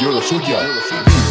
yo lo suya.